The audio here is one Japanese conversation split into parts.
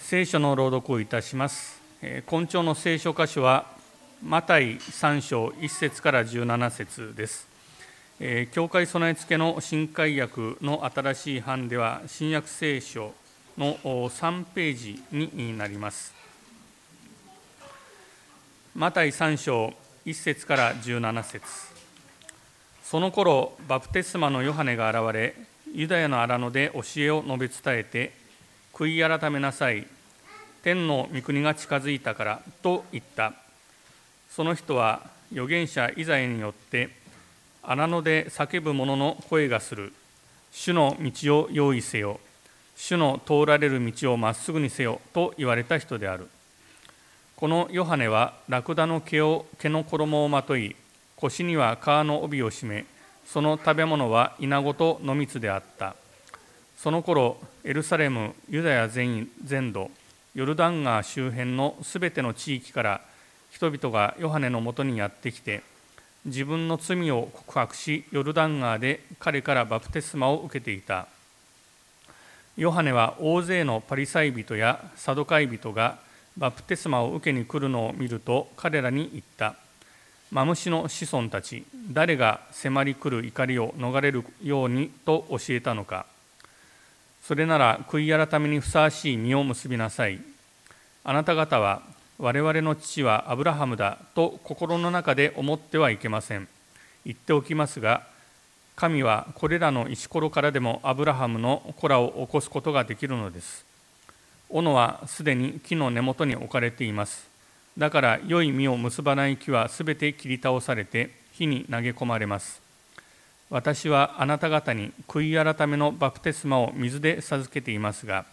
聖書の朗読をいたします。今朝の聖書箇所は、マタイ3章1節から17節です。教会備え付けの新海訳の新しい版では、新約聖書の3ページになります。マタイ3章1節から17節その頃バプテスマのヨハネが現れ、ユダヤの荒野で教えを述べ伝えて、悔い改めなさい。天の御国が近づいたからと言った。その人は預言者イザヤによって荒野で叫ぶ者の声がする。主の道を用意せよ。主の通られる道をまっすぐにせよと言われた人である。このヨハネはラクダの毛を毛の衣をまとい腰には皮の帯を締めその食べ物は稲子と野蜜であった。その頃エルサレムユダヤ全全土ヨルダン川周辺のすべての地域から人々がヨハネのもとにやってきて自分の罪を告白しヨルダン川で彼からバプテスマを受けていた。ヨハネは大勢のパリサイ人やサドカイ人がバプテスマを受けに来るのを見ると彼らに言った。マムシの子孫たち誰が迫り来る怒りを逃れるようにと教えたのか。それなら悔い改めにふさわしい実を結びなさい。あなた方は我々の父はアブラハムだと心の中で思ってはいけません。言っておきますが、神はこれらの石ころからでもアブラハムの子らを起こすことができるのです。斧はすでに木の根元に置かれています。だから良い実を結ばない木はすべて切り倒されて火に投げ込まれます。私はあなた方に悔い改めのバプテスマを水で授けていますが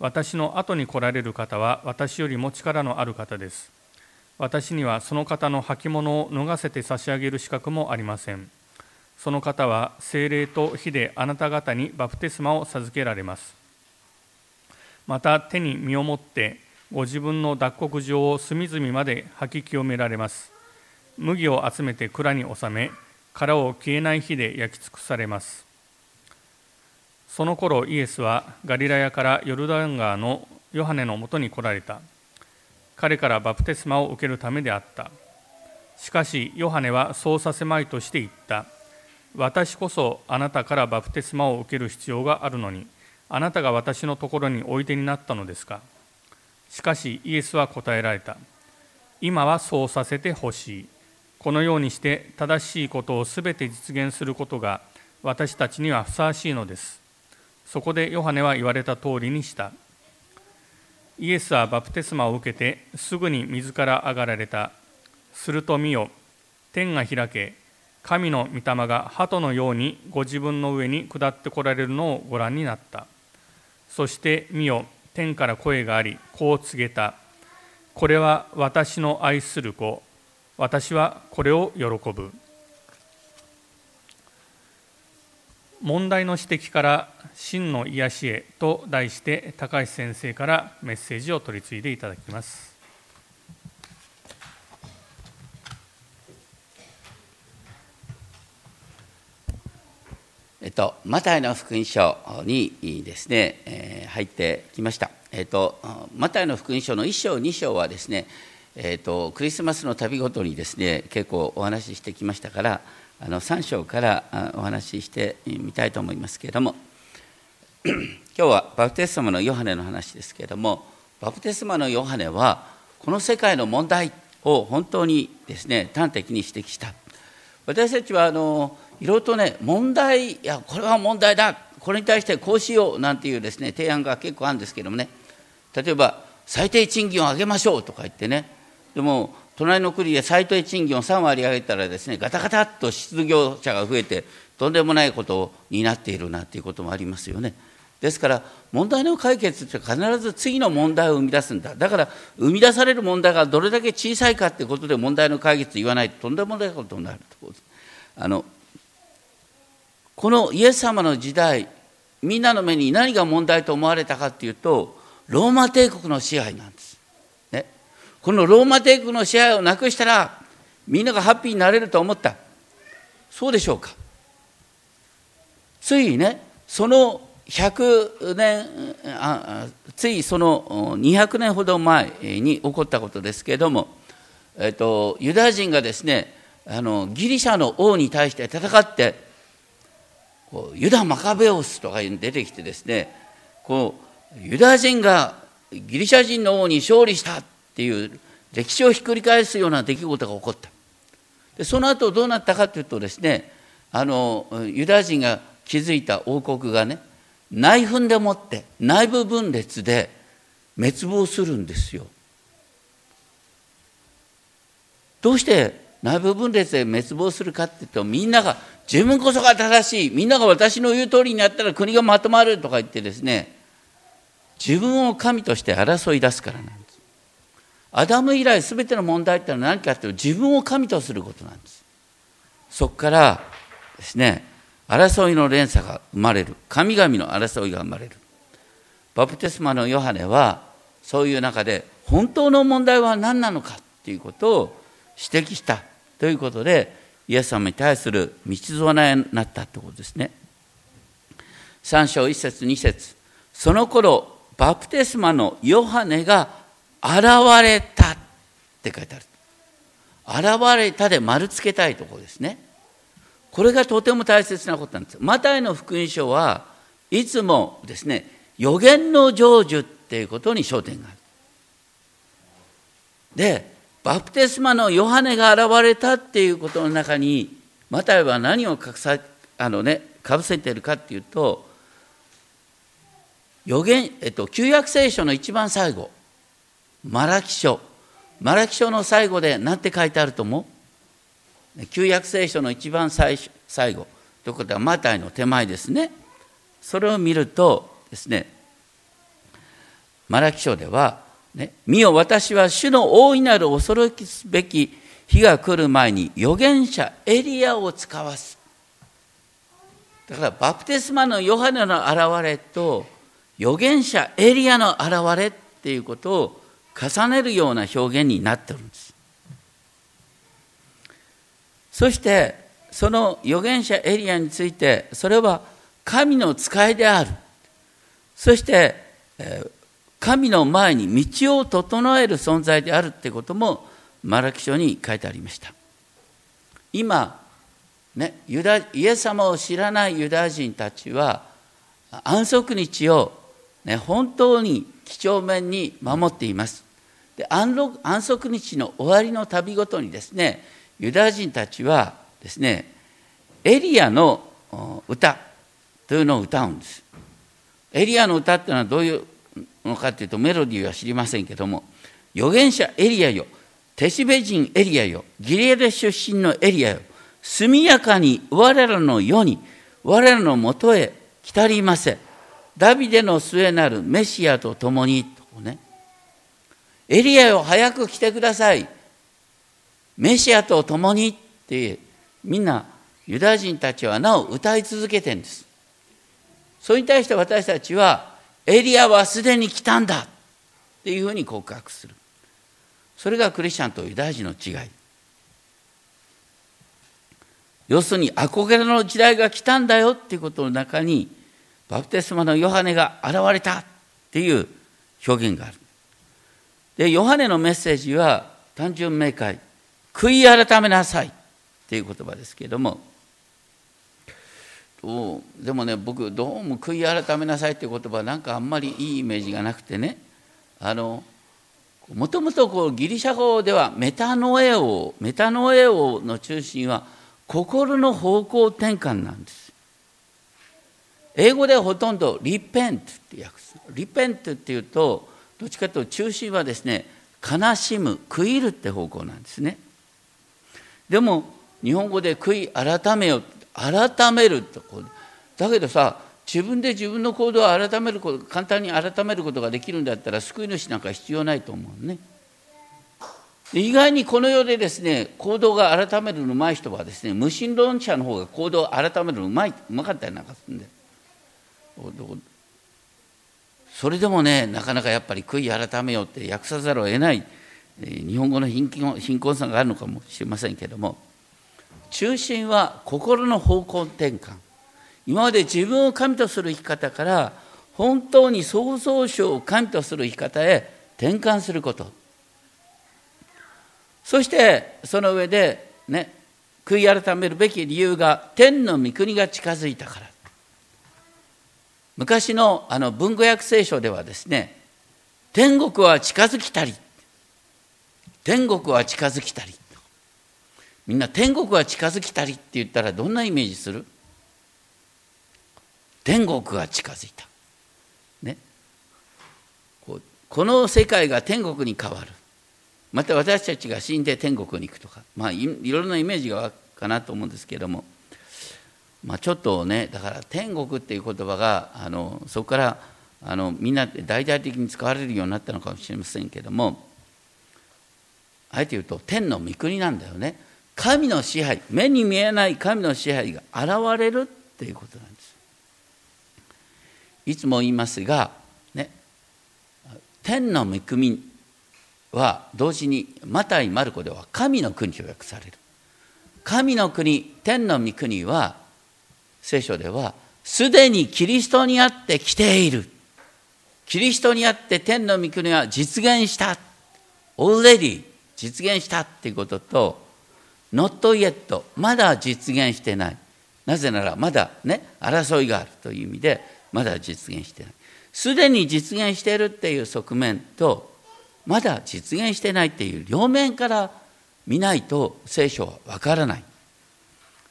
私の後に来られる方は私よりも力のある方です。私にはその方の履物を脱がせて差し上げる資格もありません。その方は精霊と火であなた方にバプテスマを授けられます。また手に身を持ってご自分の脱穀状を隅々まで吐き清められます。麦を集めて蔵に収め殻を消えない火で焼き尽くされます。その頃イエスはガリラヤからヨルダン川のヨハネのもとに来られた。彼からバプテスマを受けるためであった。しかしヨハネはそうさせまいとして言った。私こそあなたからバプテスマを受ける必要があるのにあなたが私のところにおいでになったのですか。しかしイエスは答えられた。今はそうさせてほしい。このようにして正しいことをすべて実現することが私たちにはふさわしいのです。そこでヨハネは言われた通りにした。イエスはバプテスマを受けてすぐに水から上がられた。すると見よ、天が開け、神の御霊が鳩のようにご自分の上に下ってこられるのをご覧になった。そして見よ、天から声があり、こう告げた。これは私の愛する子、私はこれを喜ぶ問題の指摘から真の癒しへと題して高橋先生からメッセージを取り次いでいただきますえっと、マタイの福音書にですね、えー、入ってきました。えっと、マタイの福音書の1章、2章はですね、えーと、クリスマスの旅ごとにですね結構お話ししてきましたからあの3章からお話ししてみたいと思いますけれども 今日はバプテスマのヨハネの話ですけれどもバプテスマのヨハネはこの世界の問題を本当にですね端的に指摘した。私たちはあのいろいろとね問題いやこれは問題だこれに対してこうしようなんていうですね提案が結構あるんですけどもね。例えば最低賃金を上げましょうとか言ってねでも隣の国で最低賃金を3割上げたらですねガタガタっと失業者が増えてとんでもないことになっているなということもありますよね。ですから問題の解決って必ず次の問題を生み出すんだだから生み出される問題がどれだけ小さいかってことで問題の解決言わないととんでもないことになるとあのこのイエス様の時代みんなの目に何が問題と思われたかっていうとローマ帝国の支配なんです。このローマ帝国の支配をなくしたらみんながハッピーになれると思った。そうでしょうか。ついねその100年あついその200年ほど前に起こったことですけれども、えっと、ユダヤ人がですねあのギリシャの王に対して戦ってこうユダ・マカベオスとか出てきてですねこうユダヤ人がギリシャ人の王に勝利した。っていう歴史をひっくり返すような出来事が起こったでその後どうなったかというとですねあのユダヤ人が築いた王国がね内紛でもって内部分裂で滅亡するんですよ。どうして内部分裂で滅亡するかっていうとみんなが自分こそが正しいみんなが私の言う通りにやったら国がまとまるとか言ってですね自分を神として争い出すからなんです。アダム以来全ての問題ってのは何かっていうと自分を神とすることなんです。そこからですね争いの連鎖が生まれる。神々の争いが生まれる。バプテスマのヨハネはそういう中で本当の問題は何なのかっていうことを指摘したということでイエス様に対する道備えになったということですね。3章1節2節。その頃バプテスマのヨハネが現れたって書いてある現れたで丸つけたいところですねこれがとても大切なことなんです。マタイの福音書はいつもですね、予言の成就っていうことに焦点がある。で、バプテスマのヨハネが現れたっていうことの中に、マタイは何を隠さあのね、かぶせてるかっていうと、予言、えっと、旧約聖書の一番最後、マラキ書。マラキ書の最後で何て書いてあると思う？旧約聖書の一番最最後。ということはマタイの手前ですね。それを見るとですねマラキ書では「ね、見よ私は主の大いなる恐るべき日が来る前に預言者エリアを使わす」だからバプテスマのヨハネの現れと預言者エリアの現れっていうことを重ねるような表現になってるんです。そしてその預言者エリアについてそれは神の使いであるそして神の前に道を整える存在であるってこともマラキ書に書いてありました今ねユダイエス様を知らないユダヤ人たちは安息日を、ね、本当に几帳面に守っています。で安息日の終わりの旅ごとにですねユダヤ人たちはですねエリアの歌というのを歌うんです。エリアの歌っていうのはどういうのかっていうとメロディーは知りませんけども預言者エリアよテシベ人エリアよギリエレ出身のエリアよ速やかに我らの世に我らのもとへ来たりません。ダビデの末なるメシアと共にとねエリアよ早く来てくださいメシアと共にってみんなユダヤ人たちはなお歌い続けてんです。それに対して私たちはエリアはすでに来たんだっていうふうに告白する。それがクリスチャンとユダヤ人の違い。要するに憧れの時代が来たんだよっていうことの中にバプテスマのヨハネが現れたっていう表現がある。で、ヨハネのメッセージは単純明快。悔い改めなさいっていう言葉ですけれどもでもね僕どうも悔い改めなさいっていう言葉なんかあんまりいいイメージがなくてねあのもともとギリシャ語ではメタノエオメタノエオの中心は心の方向転換なんです英語ではほとんどリペントって訳す。リペントっていうとどっちかというと中心はですね悲しむ悔いるって方向なんですね。でも日本語で悔い改めよ改めるとだけどさ自分で自分の行動を改めること簡単に改めることができるんだったら救い主なんか必要ないと思うね。意外にこの世でですね行動が改めるのうまい人はですね無神論者の方が行動を改めるのうまいうまかったりなんかするんでそれでもねなかなかやっぱり悔い改めようって訳さざるを得ない日本語の貧困貧困さがあるのかもしれませんけれども中心は心の方向転換。今まで自分を神とする生き方から本当に創造主を神とする生き方へ転換すること。そしてその上でね悔い改めるべき理由が天の御国が近づいたから。昔のあの文語訳聖書ではですね天国は近づきたり天国は近づきたりみんな天国は近づきたりって言ったらどんなイメージする？天国が近づいた。ね。この世界が天国に変わる。また私たちが死んで天国に行くとか、まあいろんなイメージがかなと思うんですけれども、まあ、ちょっとねだから天国っていう言葉があのそこからあのみんな大々的に使われるようになったのかもしれませんけどもあえて言うと天の御国なんだよね。神の支配目に見えない神の支配が現れるっていうことなんです。いつも言いますがね天の御国は同時にマタイ・マルコでは神の国と訳される。神の国天の御国は聖書ではすでにキリストにあって来ている。キリストにあって天の御国は実現した。already 実現したっていうことと not yet まだ実現してない。なぜならまだね争いがあるという意味でまだ実現してない。すでに実現しているっていう側面とまだ実現してないっていう両面から見ないと聖書はわからない。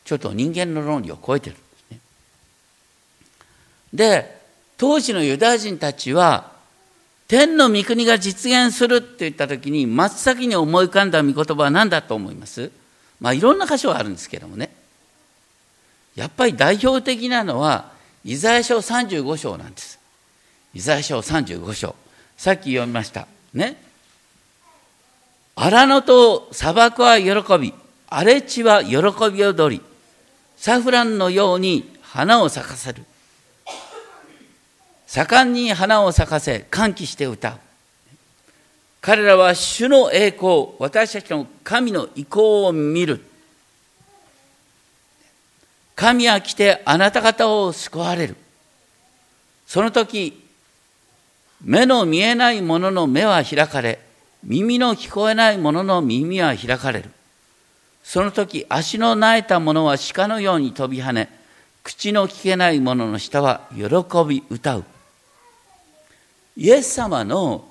ちょっと人間の論理を超えてる。で当時のユダヤ人たちは天の御国が実現するって言った時に真っ先に思い浮かんだ御言葉は何だと思います？まあいろんな箇所はあるんですけどもね。やっぱり代表的なのはイザヤ書35章なんです。イザヤ書35章。さっき読みました。ね。荒野と砂漠は喜び荒れ地は喜び踊り。サフランのように花を咲かせる。盛んに花を咲かせ歓喜して歌う。彼らは主の栄光私たちの神の意向を見る。神は来てあなた方を救われる。その時目の見えない者の目は開かれ耳の聞こえない者の耳は開かれる。その時足の苗えた者は鹿のように飛び跳ね口の聞けない者の舌は喜び歌う。イエス様の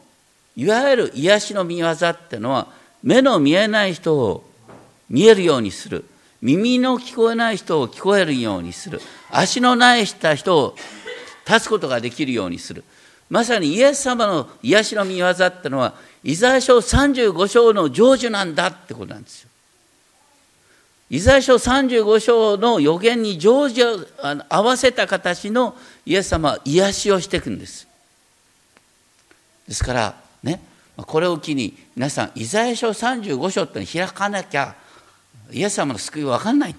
いわゆる癒しの見業ってのは目の見えない人を見えるようにする耳の聞こえない人を聞こえるようにする足のない人を立つことができるようにするまさにイエス様の癒しの見業ってのはイザヤ書35章の成就なんだってことなんですよ。イザヤ書35章の予言に成就を合わせた形のイエス様は癒しをしていくんです。ですからねこれを機に皆さんイザヤ書35章って開かなきゃイエス様の救いは分かんない。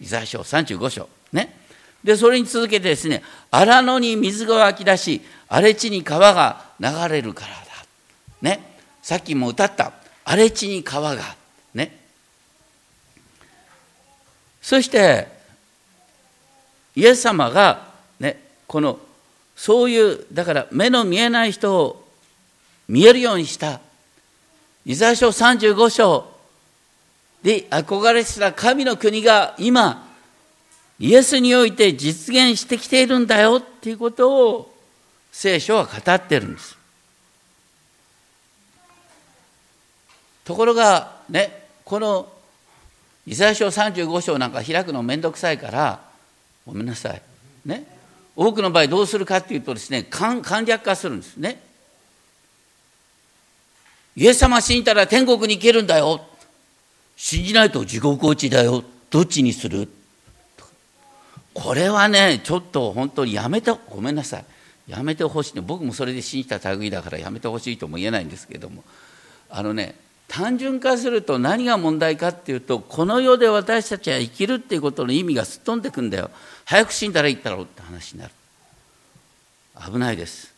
イザヤ書35章。ね。でそれに続けてですね荒野に水が湧き出し荒れ地に川が流れるからだ。ね。さっきも歌った荒れ地に川が。ね。そしてイエス様がねこのそういうだから目の見えない人を見えるようにした。イザヤ書35章で憧れてた神の国が今イエスにおいて実現してきているんだよっていうことを聖書は語ってるんです。ところがねこのイザヤ書35章なんか開くのめんどくさいからごめんなさい。ね。多くの場合どうするかっていうとですね簡略化するんですね。イエス様死んだら天国に行けるんだよ。信じないと地獄落ちだよ。どっちにする？これはねちょっと本当にやめてごめんなさい。やめてほしい。僕もそれで信じた類だからやめてほしいとも言えないんですけども。あのね単純化すると何が問題かっていうとこの世で私たちは生きるっていうことの意味がすっ飛んでくんだよ早く死んだらいいったろうって話になる危ないです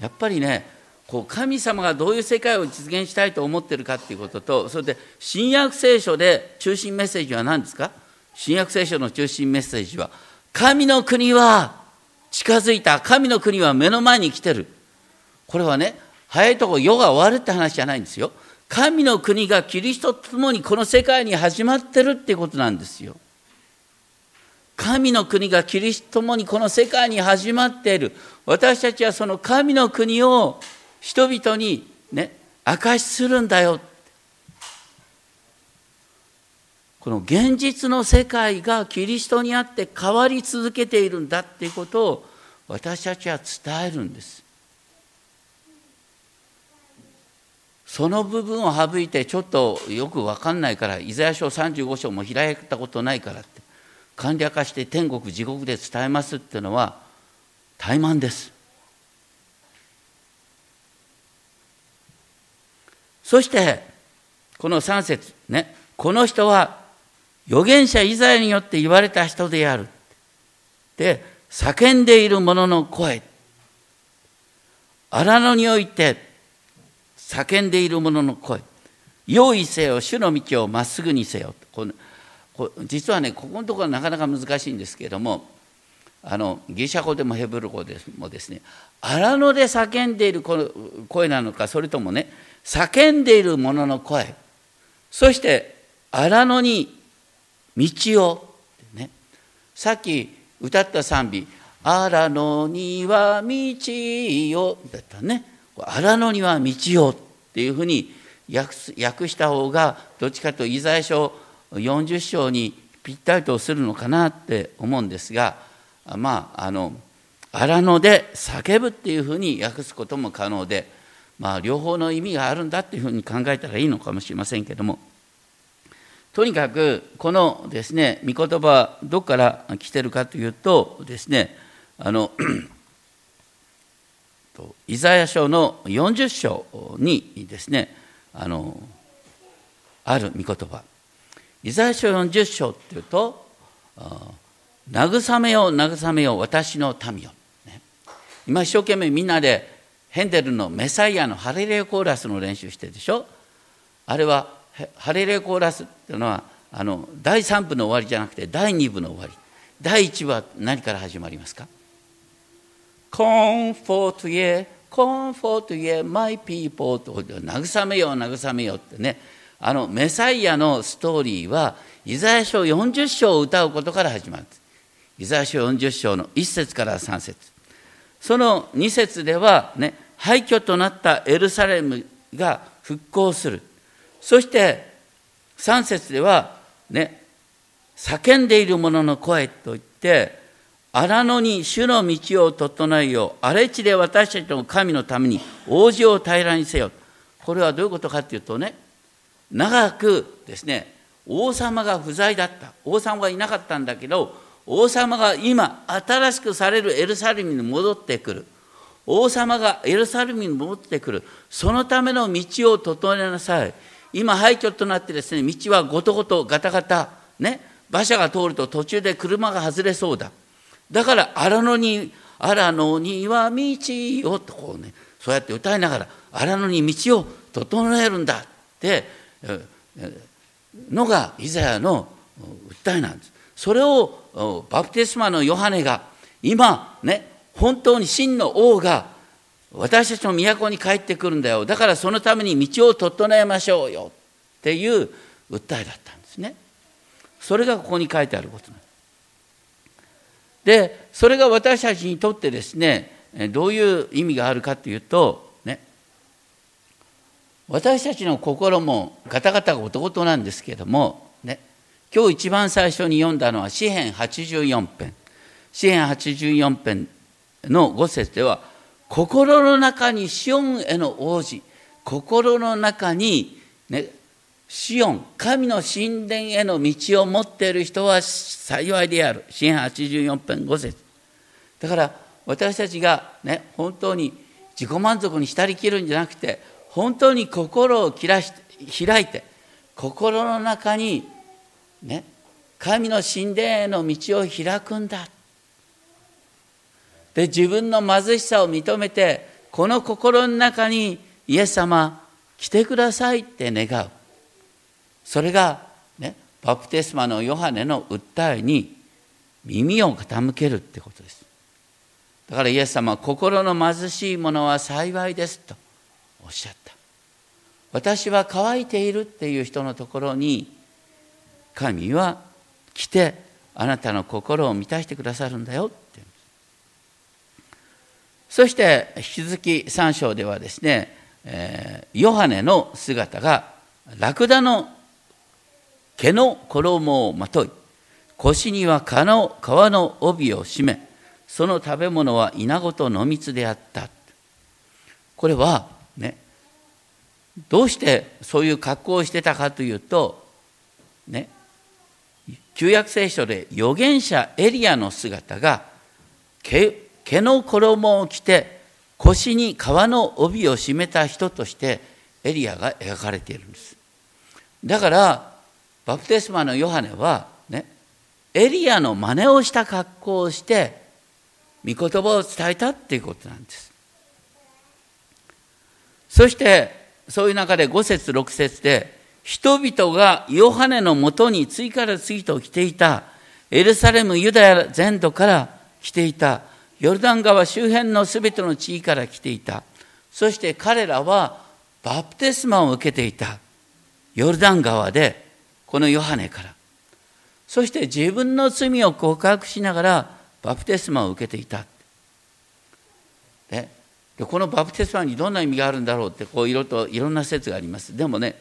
やっぱりねこう神様がどういう世界を実現したいと思ってるかっていうこととそれで新約聖書で中心メッセージは何ですか？新約聖書の中心メッセージは、神の国は近づいた。神の国は目の前に来てる。これはね、早いとこ世が終わるって話じゃないんですよ。神の国がキリストと共にこの世界に始まってるってことなんですよ。神の国がキリストと共にこの世界に始まっている。私たちはその神の国を人々にね、証しするんだよ。この現実の世界がキリストにあって変わり続けているんだっていうことを私たちは伝えるんです。その部分を省いてちょっとよく分かんないからイザヤ書35章も開いたことないからって簡略化して天国地獄で伝えますっていうのは怠慢です。そしてこの3節ねこの人は預言者イザヤによって言われた人である。で、叫んでいる者の声。荒野において叫んでいる者の声。用意せよ、主の道をまっすぐにせよ。この実はね、ここのところはなかなか難しいんですけれども、あのギリシャ語でもヘブル語でもですね、荒野で叫んでいる声なのか、それともね、叫んでいる者の声、そして荒野に道を、ね、さっき歌った賛美「荒野には道よ」だったね「荒野には道よ」っていうふうに訳した方がどっちかというとイザヤ書40章にぴったりとするのかなって思うんですがまああの荒野で叫ぶっていうふうに訳すことも可能で、まあ、両方の意味があるんだっていうふうに考えたらいいのかもしれませんけども。とにかくこのですね御言葉どこから来てるかというとですねあのイザヤ書の40章にですねあのある御言葉。イザヤ書40章っていうと「慰めよ慰めよ私の民よ」ね、今一生懸命みんなでヘンデルのメサイアのハレレコーラスの練習してるでしょ？あれはハレレコーラスっていうのはあの第3部の終わりじゃなくて第2部の終わり。第1部は何から始まりますか？?Comfort ye, comfort ye, my people と慰めよう慰めようってね。あのメサイアのストーリーはイザヤ書40章を歌うことから始まる。イザヤ書40章の1節から3節。その2節ではね廃墟となったエルサレムが復興する。そして3節ではね叫んでいる者の声といって荒野に主の道を整えよう。荒れ地で私たちの神のために王子を平らにせよ。これはどういうことかというとね長くですね王様が不在だった。王様はいなかったんだけど王様が今新しくされるエルサレムに戻ってくる。王様がエルサレムに戻ってくる。そのための道を整えなさい。今廃墟となってですね道はごとごとガタガタね馬車が通ると途中で車が外れそうだ。だから荒野に荒野には道よとこうねそうやって歌いながら荒野に道を整えるんだってのがイザヤの訴えなんです。それをバプテスマのヨハネが今ね本当に真の王が私たちの都に帰ってくるんだよ。だからそのために道を整えましょうよっていう訴えだったんですね。それがここに書いてあることなんです。でそれが私たちにとってですねどういう意味があるかというとね私たちの心もガタガタごとごとなんですけどもね今日一番最初に読んだのは詩編84編。詩編84編の5節では心の中にシオンへの王子心の中に、ね、シオン神の神殿への道を持っている人は幸いである。詩篇84編5節。だから私たちがね本当に自己満足に浸りきるんじゃなくて本当に心を開いて心の中にね神の神殿への道を開くんだ。で自分の貧しさを認めてこの心の中にイエス様来てくださいって願う。それが、ね、バプテスマのヨハネの訴えに耳を傾けるってことです。だからイエス様は心の貧しい者は幸いですとおっしゃった。私は乾いているっていう人のところに神は来てあなたの心を満たしてくださるんだよって。そして引き続き3章ではですね、えー、ヨハネの姿がラクダの毛の衣をまとい腰には皮の皮の帯を締めその食べ物は稲子と濃密であった。これはねどうしてそういう格好をしてたかというとね旧約聖書で預言者エリアの姿が毛毛の衣を着て腰に革の帯を締めた人としてエリアが描かれているんです。だからバプテスマのヨハネはねエリアの真似をした格好をして御言葉を伝えたっていうことなんです。そしてそういう中で5節6節で人々がヨハネのもとに次から次と来ていたエルサレムユダヤ全土から来ていたヨルダン川周辺のすべての地域から来ていた。そして彼らはバプテスマを受けていたヨルダン川でこのヨハネから。そして自分の罪を告白しながらバプテスマを受けていた。でこのバプテスマにどんな意味があるんだろうってこういろといろんな説があります。でもね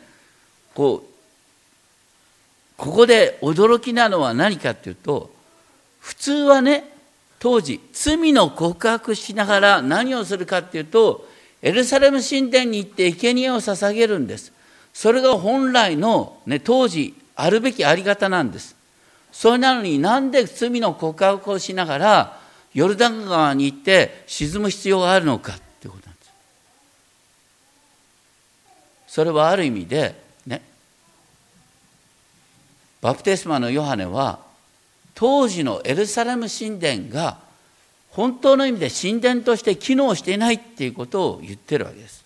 こうここで驚きなのは何かっていうと普通はね当時罪の告白しながら何をするかっていうとエルサレム神殿に行って生贄を捧げるんです。それが本来の、ね、当時あるべきあり方なんです。それなのになんで罪の告白をしながらヨルダン川に行って沈む必要があるのかってことなんです。それはある意味でね。バプテスマのヨハネは当時のエルサレム神殿が本当の意味で神殿として機能していないっていうことを言ってるわけです。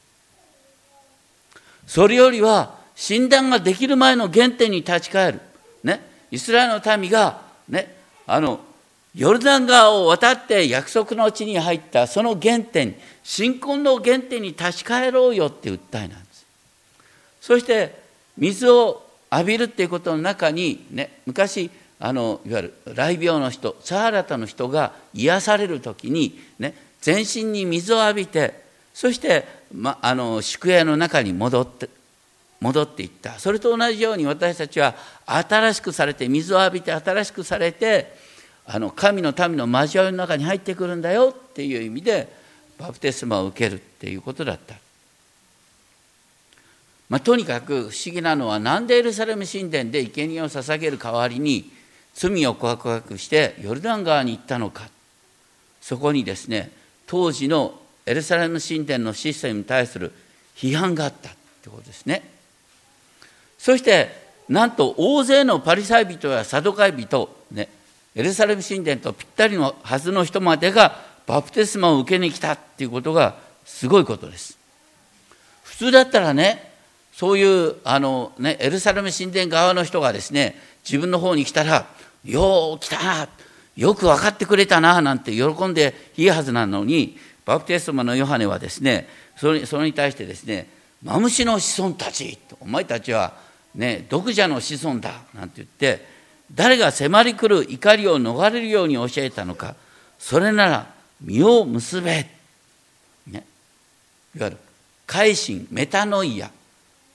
それよりは神殿ができる前の原点に立ち返る。ね、イスラエルの民が、ね、あのヨルダン川を渡って約束の地に入ったその原点信仰の原点に立ち返ろうよって訴えなんです。そして水を浴びるっていうことの中にね。昔あのいわゆる雷病の人サハラタの人が癒される時にね。全身に水を浴びてそして、ま、あの宿屋の中に戻って戻っていった。それと同じように私たちは新しくされて水を浴びて新しくされてあの神の民の交わりの中に入ってくるんだよっていう意味でバプテスマを受けるっていうことだった。まあ、とにかく不思議なのは何でエルサレム神殿で生贄を捧げる代わりに罪を告白してヨルダン川に行ったのか。そこにですね当時のエルサレム神殿のシステムに対する批判があったってことですね。そしてなんと大勢のパリサイ人やサドカイ人、ね、エルサレム神殿とぴったりのはずの人までがバプテスマを受けに来たっていうことがすごいことです。普通だったらねそういうあの、ね、エルサレム神殿側の人がですね自分の方に来たら「よう来たなよく分かってくれたな」なんて喜んでいいはずなのにバプテスマのヨハネはですねそれそれに対してですね「マムシの子孫たち」お前たちは、ね、毒蛇の子孫だ」なんて言って誰が迫り来る怒りを逃れるように教えたのかそれなら身を結べ、ね、いわゆる改心メタノイア。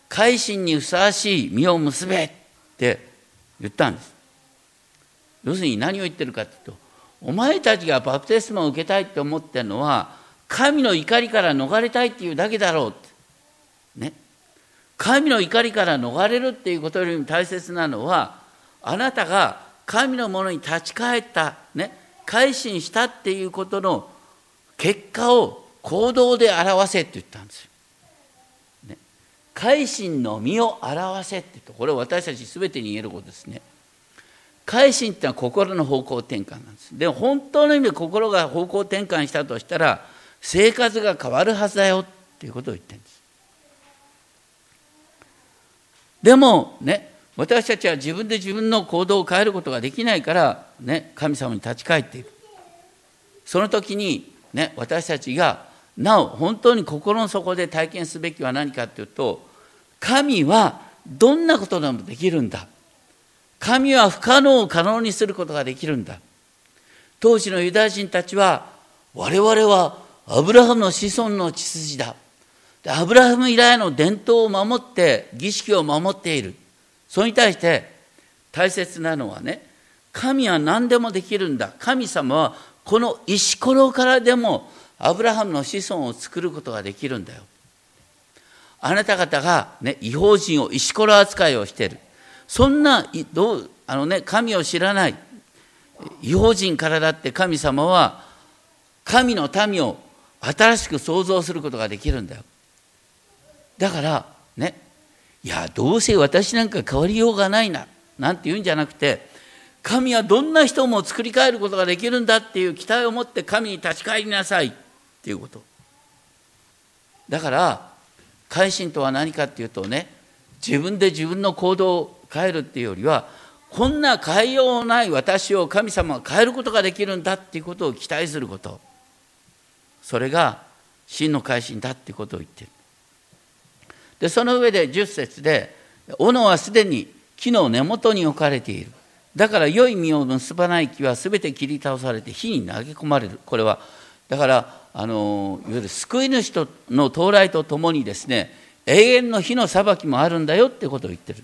改心にふさわしい身を結べって言ったんです。要するに何を言ってるかというとお前たちがバプテスマを受けたいって思ってるのは神の怒りから逃れたいっていうだけだろうって。神の怒りから逃れるっていうことよりも大切なのはあなたが神のものに立ち返ったね改心したっていうことの結果を行動で表せって言ったんですよ。ね、改心の身を表せってこれは私たち全てに言えることですね。改心ってのは心の方向転換なんです。で本当の意味で心が方向転換したとしたら生活が変わるはずだよっていうことを言ってるんです。でもね私たちは自分で自分の行動を変えることができないから、ね、神様に立ち返っているその時に、ね、私たちがなお本当に心の底で体験すべきは何かというと神はどんなことでもできるんだ。神は不可能を可能にすることができるんだ。当時のユダヤ人たちは我々はアブラハムの子孫の血筋だ。アブラハム以来の伝統を守って儀式を守っている。それに対して大切なのはね神は何でもできるんだ。神様はこの石ころからでもアブラハムの子孫を作ることができるんだよ。あなた方が、ね、違法人を石ころ扱いをしている。そんなどうあの、ね、神を知らない違法人からだって神様は神の民を新しく創造することができるんだよ。だからねいやどうせ私なんか変わりようがないななんて言うんじゃなくて神はどんな人も作り変えることができるんだっていう期待を持って神に立ち返りなさいっていうこと。だから改心とは何かっていうとね自分で自分の行動を変えるっていうよりはこんな変えようない私を神様が変えることができるんだっていうことを期待すること。それが真の改心だっていうことを言ってる。でその上で10節で「斧はすでに木の根元に置かれている」だから良い実を結ばない木は全て切り倒されて火に投げ込まれる。これはだからあのいわゆる救い主の到来とともにですね永遠の火の裁きもあるんだよってことを言ってる。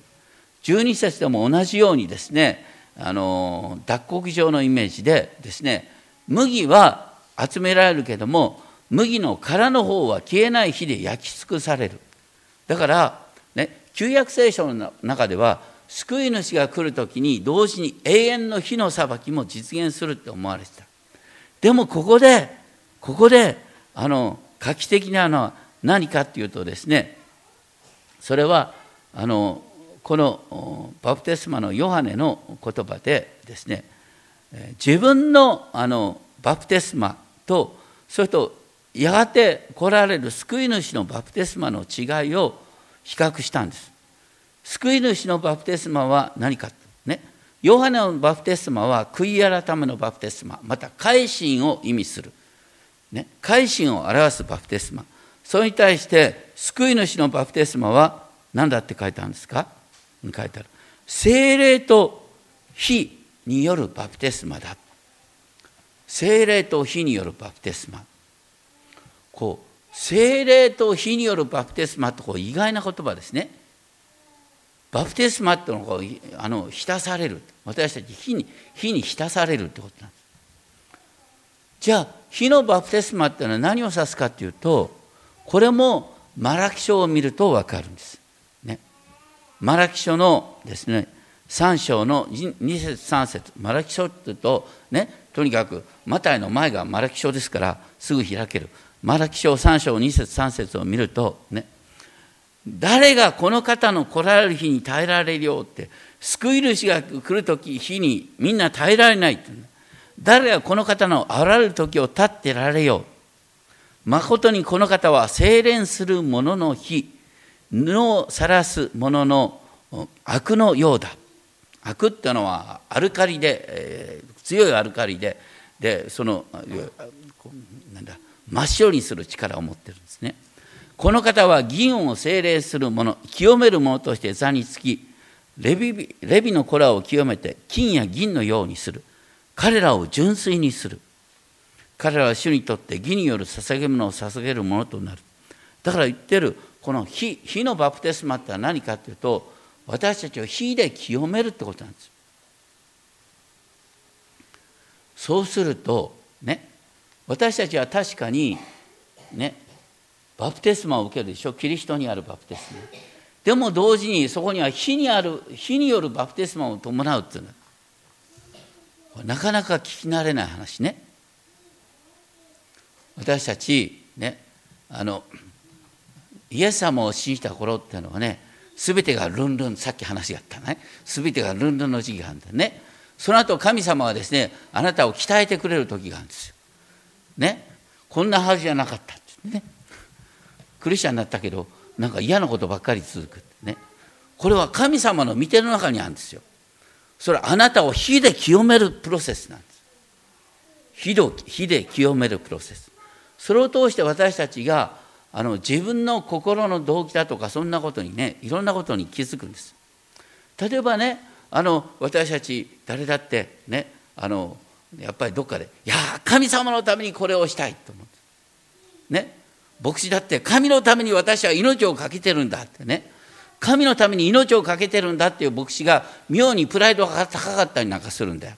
12節でも同じようにですねあの脱穀場のイメージでですね麦は集められるけども麦の殻の方は消えない火で焼き尽くされる。だからね旧約聖書の中では救い主が来る時に同時に永遠の火の裁きも実現するって思われてた。でもここでここであの画期的なのは何かっていうとですねそれはあのこのバプテスマのヨハネの言葉でですね自分のあのバプテスマとそれとやがて来られる救い主のバプテスマの違いを比較したんです。救い主のバプテスマは何か？ね。ヨハネのバプテスマは悔い改めのバプテスマまた改心を意味する、ね、改心を表すバプテスマ。それに対して救い主のバプテスマは何だって書いてあるんですか？書いてある。精霊と火によるバプテスマだ。精霊と火によるバプテスマ。こう精霊と火によるバプテスマってこう意外な言葉ですね。バプテスマってのはあの浸される。私たち火に火に浸されるってことなんです。じゃあ火のバプテスマってのは何を指すかっていうとこれもマラキ書を見ると分かるんです、ね、マラキ書のですね3章の2節3節。マラキ書っていうとねとにかくマタイの前がマラキ書ですからすぐ開ける。マラキ書3章2節3節を見るとね誰がこの方の来られる日に耐えられるよって救い主が来る時日にみんな耐えられないって。誰がこの方のあられる時を立ってられよう。誠にこの方は精錬する者の日布を晒す者の悪のようだ。悪っていうのはアルカリで、えー、強いアルカリででその真っ白にする力を持ってるんですね。この方は銀を精霊する者清める者として座につきレビレビの子らを清めて金や銀のようにする。彼らを純粋にする。彼らは主にとって義による捧げ物を捧げるものとなる。だから言ってるこの火火のバプテスマって何かっていうと私たちを火で清めるってことなんです。そうするとね私たちは確かにねバプテスマを受けるでしょキリストにあるバプテスマ。でも同時にそこには火にある火によるバプテスマを伴うっていうの。はなかなか聞き慣れない話ね。私たちねあのイエス様を信じた頃っていうのはね全てがルンルンさっき話があったね。全てがルンルンの時期があるんだね。その後神様はですねあなたを鍛えてくれる時があるんですよ。ね。こんなはずじゃなかったってね。クリスチャンになったけどなんか嫌なことばっかり続くね。これは神様の御手の中にあるんですよ。それはあなたを火で清めるプロセスなんです。火で清めるプロセス。それを通して私たちがあの自分の心の動機だとかそんなことにねいろんなことに気づくんです。例えばねあの私たち誰だってねあのやっぱりどっかで「いや神様のためにこれをしたい」と思うね。牧師だって神のために私は命を懸けてるんだってね。神のために命を懸けてるんだっていう牧師が妙にプライドが高かったりなんかするんだよ。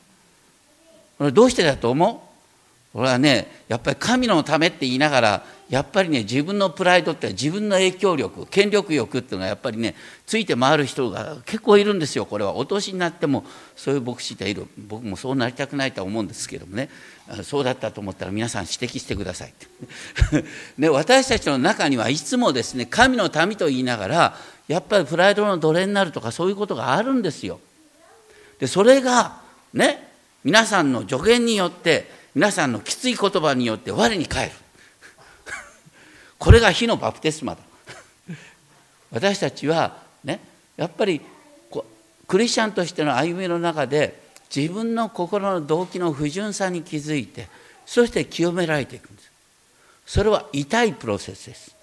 これどうしてだと思う？俺はねやっぱり神のためって言いながらやっぱりね自分のプライドって自分の影響力権力欲っていうのがやっぱりねついて回る人が結構いるんですよこれは。お年になってもそういう牧師っている。僕もそうなりたくないと思うんですけどもね。そうだったと思ったら皆さん指摘してください。ね、私たちの中にはいつもですね神の民と言いながらやっぱりプライドの奴隷になるとかそういうことがあるんですよ。でそれがね皆さんの助言によって皆さんのきつい言葉によって我に返る。これが火のバプテスマだ。私たちはねやっぱりクリスチャンとしての歩みの中で自分の心の動機の不純さに気づいてそして清められていくんです。それは痛いプロセスです。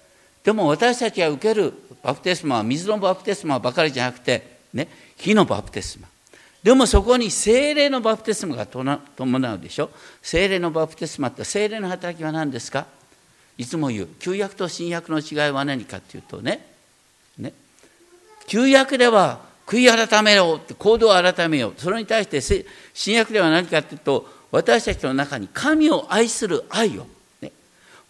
でも私たちが受けるバプテスマは水のバプテスマばかりじゃなくて、ね、火のバプテスマ。でもそこに精霊のバプテスマが伴うでしょ？精霊のバプテスマって精霊の働きは何ですか？いつも言う旧約と新約の違いは何かっていうとねね旧約では悔い改めようって行動を改めようそれに対して新約では何かっていうと私たちの中に神を愛する愛を、ね、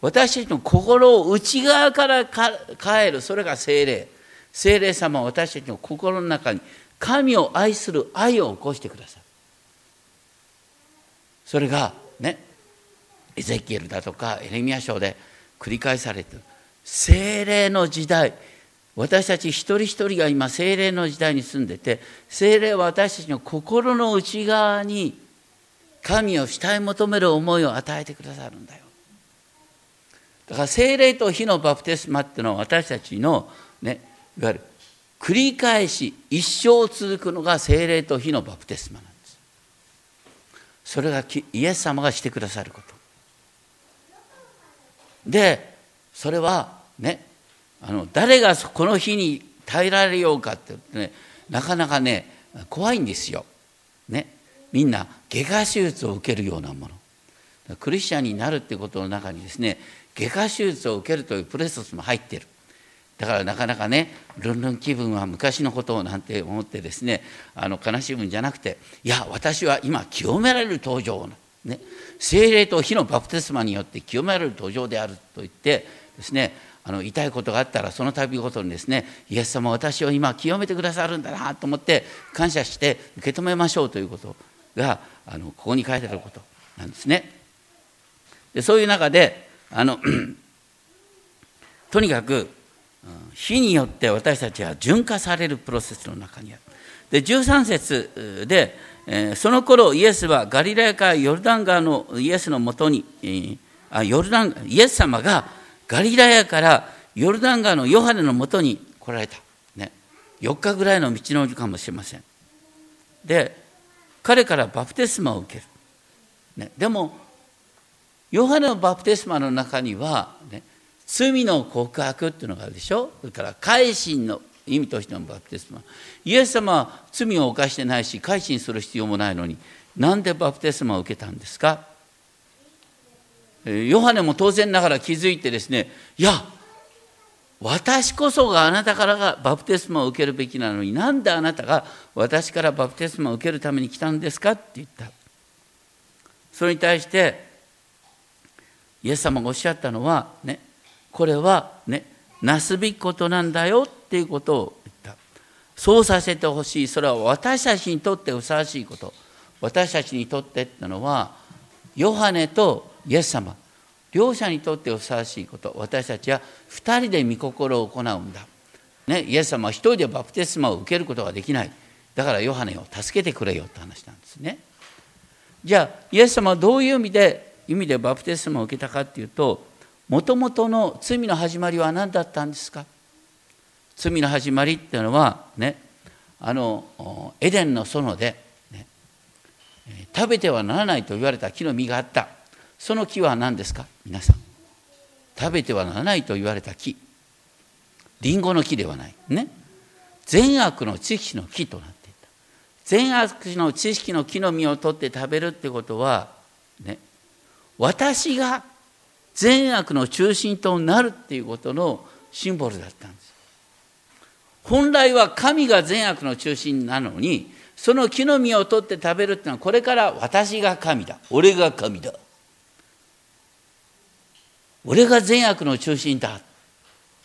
私たちの心を内側から変えるそれが精霊精霊様は私たちの心の中に神を愛する愛を起こしてくださいそれがねエゼキエルだとかエレミア書で繰り返されてる精霊の時代私たち一人一人が今精霊の時代に住んでて精霊は私たちの心の内側に神を慕い求める思いを与えてくださるんだよ。だから精霊と火のバプテスマっていうのは私たちのねいわゆる繰り返し一生続くのが精霊と火のバプテスマなんです。それがイエス様がしてくださること。でそれはねあの誰がこの日に耐えられようかってってねなかなかね怖いんですよ。ねみんな外科手術を受けるようなもの。クリスチャンになるっていうことの中にですね外科手術を受けるというプレスも入ってる。だからなかなかねルンルン気分は昔のことをなんて思ってですねあの悲しむんじゃなくていや私は今清められる登場ね、精霊と火のバプテスマによって清められる途上であると言ってですねあの痛いことがあったらその度ごとにですねイエス様私を今清めてくださるんだなと思って感謝して受け止めましょうということがあのここに書いてあることなんですね。でそういう中であのとにかく火によって私たちは純化されるプロセスの中にある。で13節でその頃イエスはガリラヤからヨルダン川のイエスのもとに、あヨルダンイエス様がガリラヤからヨルダン川のヨハネのもとに来られた、ね、4日ぐらいの道のりかもしれません。で彼からバプテスマを受ける、ね、でもヨハネのバプテスマの中には、ね、罪の告白っていうのがあるでしょ？それから改心の意味としてのバプテスマ。イエス様は罪を犯してないし改心する必要もないのになんでバプテスマを受けたんですか？ヨハネも当然ながら気づいてですねいや私こそがあなたからがバプテスマを受けるべきなのになんであなたが私からバプテスマを受けるために来たんですかって言った。それに対してイエス様がおっしゃったのはねこれはねなすべきことなんだよっていうことを言った。そうさせてほしい。それは私たちにとってふさわしいこと。私たちにとってってのはヨハネとイエス様。両者にとってふさわしいこと。私たちは2人で御心を行うんだ、ね、イエス様は1人でバプテスマを受けることができない。だからヨハネを助けてくれよって話なんですね。じゃあイエス様はどういう意味で意味でバプテスマを受けたかっていうともともとの罪の始まりは何だったんですか？罪の始まりっていうのはねあのエデンの園で、ね、食べてはならないと言われた木の実があった。その木は何ですか？皆さん。食べてはならないと言われた木。リンゴの木ではない。ね。善悪の知識の木となっていた。善悪の知識の木の実を取って食べるってことはね私が善悪の中心となるっていうことのシンボルだったんです。本来は神が善悪の中心なのにその木の実を取って食べるっていうのはこれから私が神だ。俺が神だ。俺が善悪の中心だっ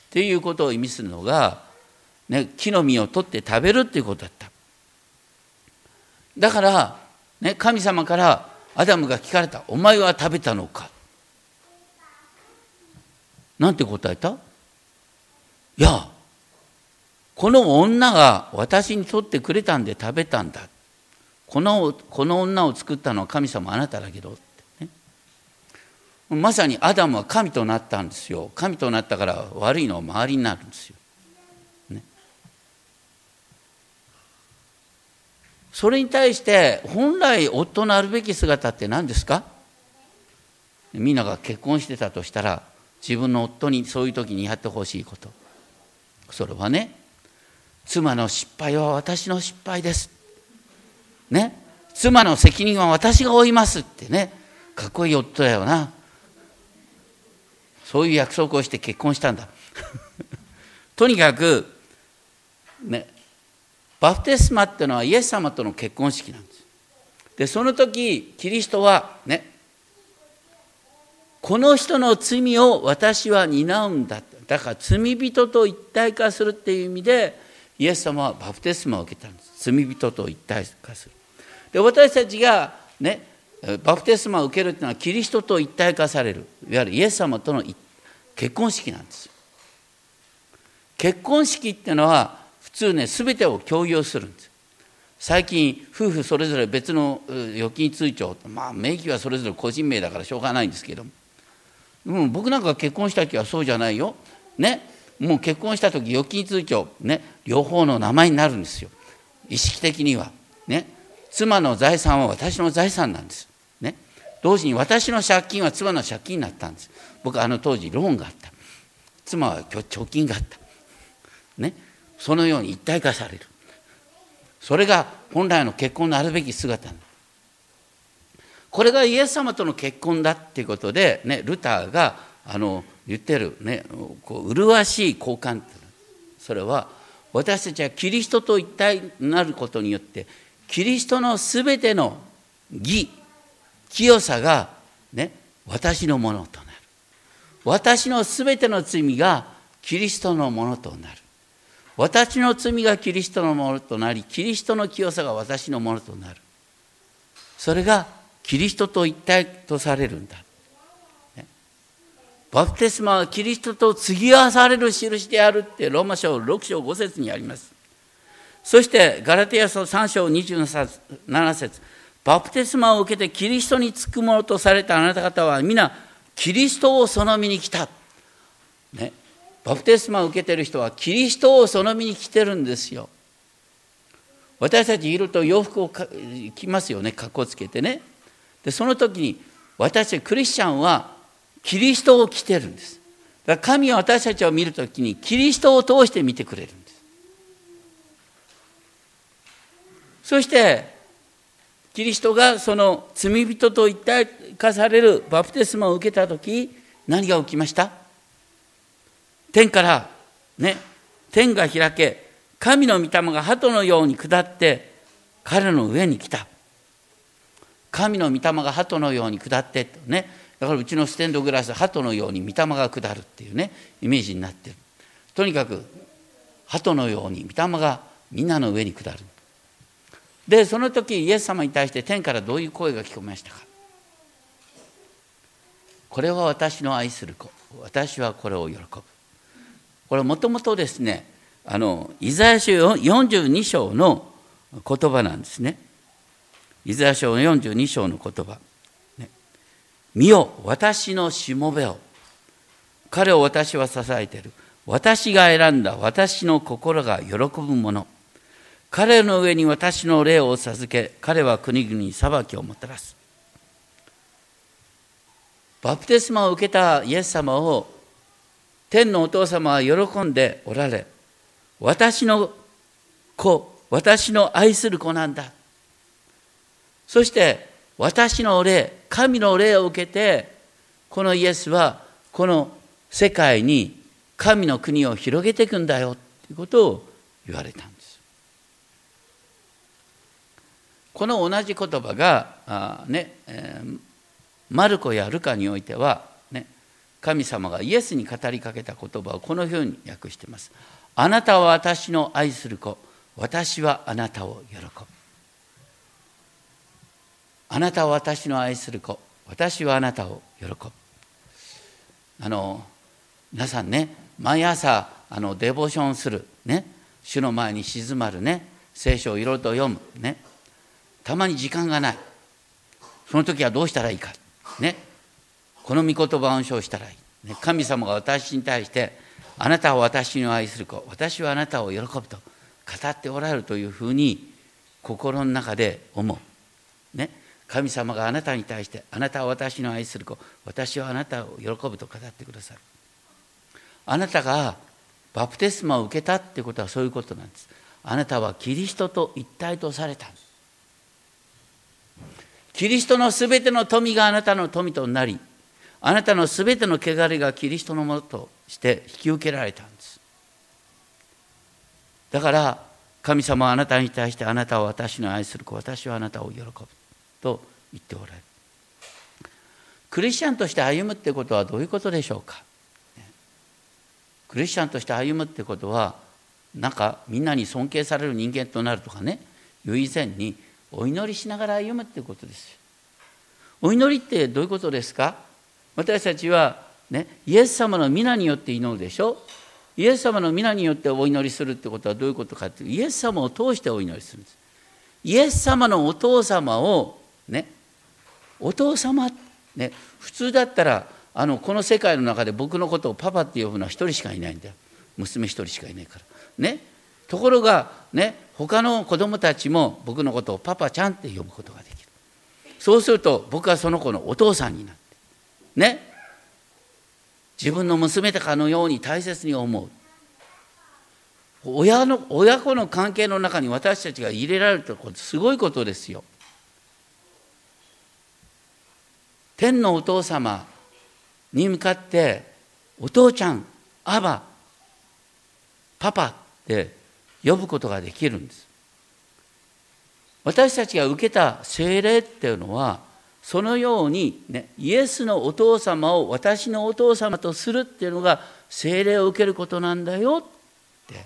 ていうことを意味するのが、ね、木の実を取って食べるっていうことだった。だから、ね、神様からアダムが聞かれた「お前は食べたのか?」なんて答えた？いやこの女が私にとってくれたんで食べたんだ。このこの女を作ったのは神様あなただけど。ね。まさにアダムは神となったんですよ。神となったから悪いのは周りになるんですよ、ね、それに対して本来夫のあるべき姿って何ですか？みんなが結婚してたとしたら自分の夫にそういう時にやってほしいこと。それはね妻の失敗は私の失敗です。ね？妻の責任は私が負いますってね。かっこいい夫だよな。そういう約束をして結婚したんだ。とにかくねバプテスマっていうのはイエス様との結婚式なんです。でその時キリストはねこの人の罪を私は担うんだ。だから罪人と一体化するっていう意味でイエス様はバプテスマを受けたんです。罪人と一体化する。で私たちがねバプテスマを受けるっていうのはキリストと一体化される。いわゆるイエス様との結婚式なんです。結婚式っていうのは普通ね全てを共有するんです。最近夫婦それぞれ別の預金通帳まあ名義はそれぞれ個人名だからしょうがないんですけども。うん、僕なんか結婚した時はそうじゃないよ。ね。もう結婚した時預金通帳、ね、両方の名前になるんですよ。意識的には。ね。妻の財産は私の財産なんです。ね。同時に私の借金は妻の借金になったんです。僕あの当時ローンがあった。妻は貯金があった。ね。そのように一体化される。それが本来の結婚のあるべき姿なんです。これがイエス様との結婚だっていうことで、ね、ルターがあの言ってる、ね、こう麗しい交換ってそれは私たちはキリストと一体になることによってキリストのすべての義清さが、ね、私のものとなる。私のすべての罪がキリストのものとなる。私の罪がキリストのものとなりキリストの清さが私のものとなる。それがキリストと一体とされるんだ。バプテスマはキリストと継ぎ合わされる印であるってローマ書6章5節にあります。そしてガラテヤ書3章27節バプテスマを受けてキリストにつくものとされたあなた方は皆キリストをその身に来た。ね、バプテスマを受けてる人はキリストをその身に来てるんですよ。私たちいると洋服を着ますよね、かっこつけてね。でその時に私たちクリスチャンはキリストを着てるんです。だから神は私たちを見る時にキリストを通して見てくれるんです。そしてキリストがその罪人と一体化されるバプテスマを受けた時何が起きました？天からね天が開け神の御霊が鳩のように下って彼の上に来た。神の御霊が鳩のように下ってね。だからうちのステンドグラス鳩のように御霊が下るっていうねイメージになってる。とにかく鳩のように御霊がみんなの上に下る。でその時イエス様に対して天からどういう声が聞こえましたか？これは私の愛する子。私はこれを喜ぶ。これもともとですねあのイザヤ書42章の言葉なんですね。イザヤ書の42章の言葉。ね、見よ、私のしもべを。彼を私は支えている。私が選んだ。私の心が喜ぶもの。彼の上に私の霊を授け。彼は国々に裁きをもたらす。バプテスマを受けたイエス様を天のお父様は喜んでおられ。私の子私の愛する子なんだ。そして私の霊神の霊を受けてこのイエスはこの世界に神の国を広げていくんだよということを言われたんですこの同じ言葉があ、ねえー、マルコやルカにおいては、ね、神様がイエスに語りかけた言葉をこのように訳しています。あなたは私の愛する子、私はあなたを喜ぶ。あなたは私の愛する子、私はあなたを喜ぶ。あの皆さんね、毎朝あのデボーションする、ね、主の前に静まるね、聖書をいろいろと読む、ね、たまに時間がない。その時はどうしたらいいか。ね、この御言葉を暗唱したらいい、ね、神様が私に対してあなたは私の愛する子。私はあなたを喜ぶと語っておられるというふうに心の中で思う、ね、神様があなたに対してあなたは私の愛する子私はあなたを喜ぶと語ってくださる。あなたがバプテスマを受けたってことはそういうことなんです。あなたはキリストと一体とされた。んですキリストのすべての富があなたの富となり、あなたのすべての汚れがキリストのものとして引き受けられたんです。だから、神様はあなたに対してあなたは私の愛する子、私はあなたを喜ぶ。と言っておられる。クリスチャンとして歩むってことはどういうことでしょうか？クリスチャンとして歩むってことは、なんかみんなに尊敬される人間となるとかね、いう以前に、お祈りしながら歩むってことですお祈りってどういうことですか？私たちは、ね、イエス様の皆によって祈るでしょ？イエス様の皆によってお祈りするってことはどういうことかっていう。イエス様を通してお祈りするんです。イエス様のお父様をね。お父様ね。普通だったらあのこの世界の中で僕のことをパパって呼ぶのは一人しかいないんだよ。娘一人しかいないから。ね。ところがね。他の子供たちも僕のことをパパちゃんって呼ぶことができる。そうすると僕はその子のお父さんになってね。自分の娘とかのように大切に思う。親の親子の関係の中に私たちが入れられるってことすごいことですよ。天のお父様に向かってお父ちゃんアバパパって呼ぶことができるんです私たちが受けた聖霊っていうのはそのように、ね、イエスのお父様を私のお父様とするっていうのが聖霊を受けることなんだよって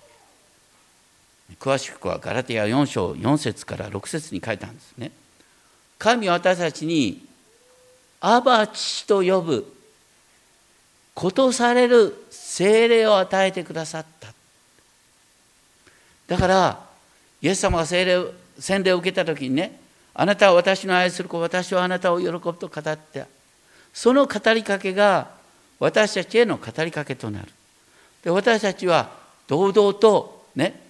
詳しくはガラテヤ4章4節から6節に書いたんですね。神は私たちにアバ父と呼ぶ。ことされる聖霊を与えてくださった。だからイエス様が聖霊洗礼を受けた時にねあなたは私の愛する子私はあなたを喜ぶと語ってその語りかけが私たちへの語りかけとなる。で私たちは堂々とね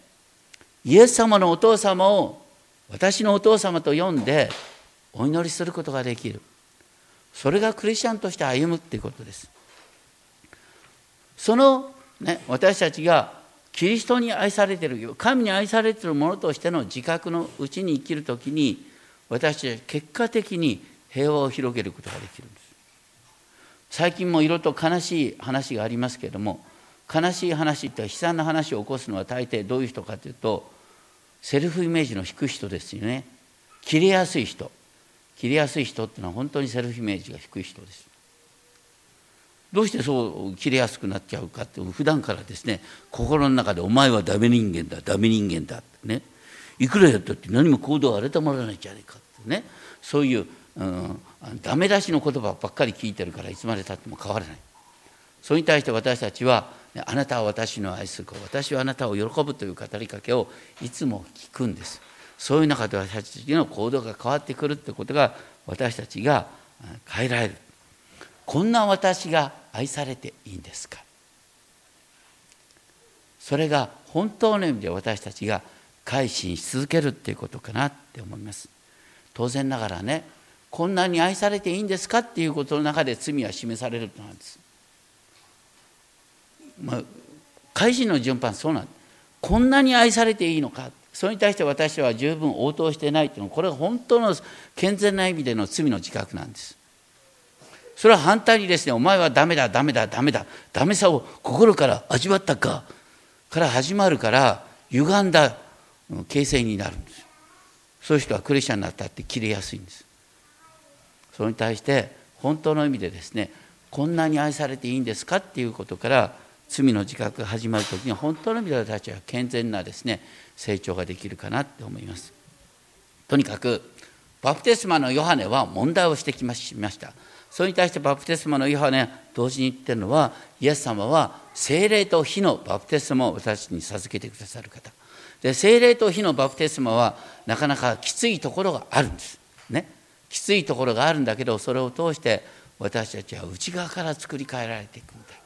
イエス様のお父様を私のお父様と呼んでお祈りすることができる。それがクリスチャンとして歩むっていうことです。その、ね、私たちがキリストに愛されている神に愛されてるものとしての自覚のうちに生きる時に私たちは結果的に平和を広げることができるんです。最近もいろいろと悲しい話がありますけれども悲しい話って悲惨な話を起こすのは大抵どういう人かというとセルフイメージの低い人ですよね。切れやすい人。切れやすい人っていうのは本当にセルフイメージが低い人です。どうしてそう切れやすくなっちゃうかって普段からですね心の中で「お前はダメ人間だダメ人間だ」ってね。いくらやったって何も行動は改まらないじゃないかってね。そういう、うん、ダメ出しの言葉ばっかり聞いてるからいつまでたっても変わらない。それに対して私たちは「あなたは私の愛する子私はあなたを喜ぶ」という語りかけをいつも聞くんです。そういう中で私たちの行動が変わってくるってことが私たちが変えられる。こんな私が愛されていいんですか？それが本当の意味で私たちが改心し続けるっていうことかなって思います。当然ながらねこんなに愛されていいんですかっていうことの中で罪は示されるとなんです。まあ改心の順番そうなんこんなに愛されていいのかそれに対して私は十分応答してないというのはこれは本当の健全な意味での罪の自覚なんです。それは反対にですねお前はダメだダメだダメだダメさを心から味わったかから始まるから歪んだ形成になるんです。そういう人はクリスチャンになったって切れやすいんです。それに対して本当の意味でですねこんなに愛されていいんですかっていうことから罪の自覚が始まる時に本当の意味で私は健全なですね成長ができるかなって思います。とにかくバプテスマのヨハネは問題を指摘しました。それに対してバプテスマのヨハネ同時に言ってるのはイエス様は精霊と火のバプテスマを私たちに授けてくださる方。で精霊と火のバプテスマはなかなかきついところがあるんです。ね。きついところがあるんだけどそれを通して私たちは内側から作り変えられていくんだ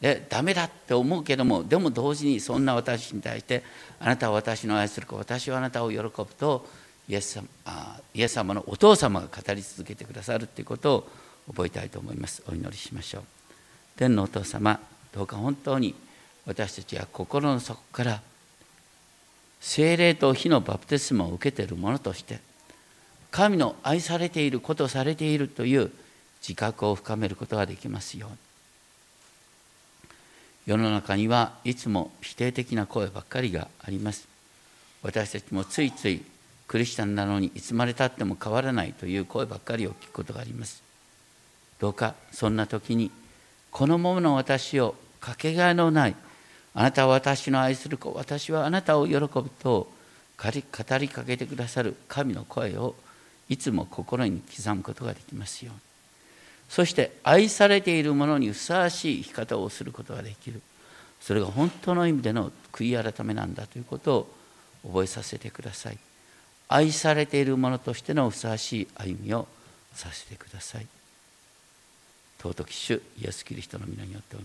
でダメだって思うけどもでも同時にそんな私に対してあなたは私の愛する子私はあなたを喜ぶとイエス様イエス様のお父様が語り続けてくださるっていうことを覚えたいと思います。お祈りしましょう。天のお父様どうか本当に私たちは心の底から精霊と火のバプテスマを受けているものとして神の愛されていることされているという自覚を深めることができますように。世の中にはいつも否定的な声ばっかりがあります。私たちもついついクリスチャンなのにいつまでたっても変わらないという声ばっかりを聞くことがあります。どうかそんな時にこのままの私をかけがえのないあなたは私の愛する子私はあなたを喜ぶと語りかけてくださる神の声をいつも心に刻むことができますように。そして愛されているものにふさわしい生き方をすることができる。それが本当の意味での悔い改めなんだということを覚えさせてください。愛されているものとしてのふさわしい歩みをさせてください。尊き主イエス・キリストの皆によってお祈り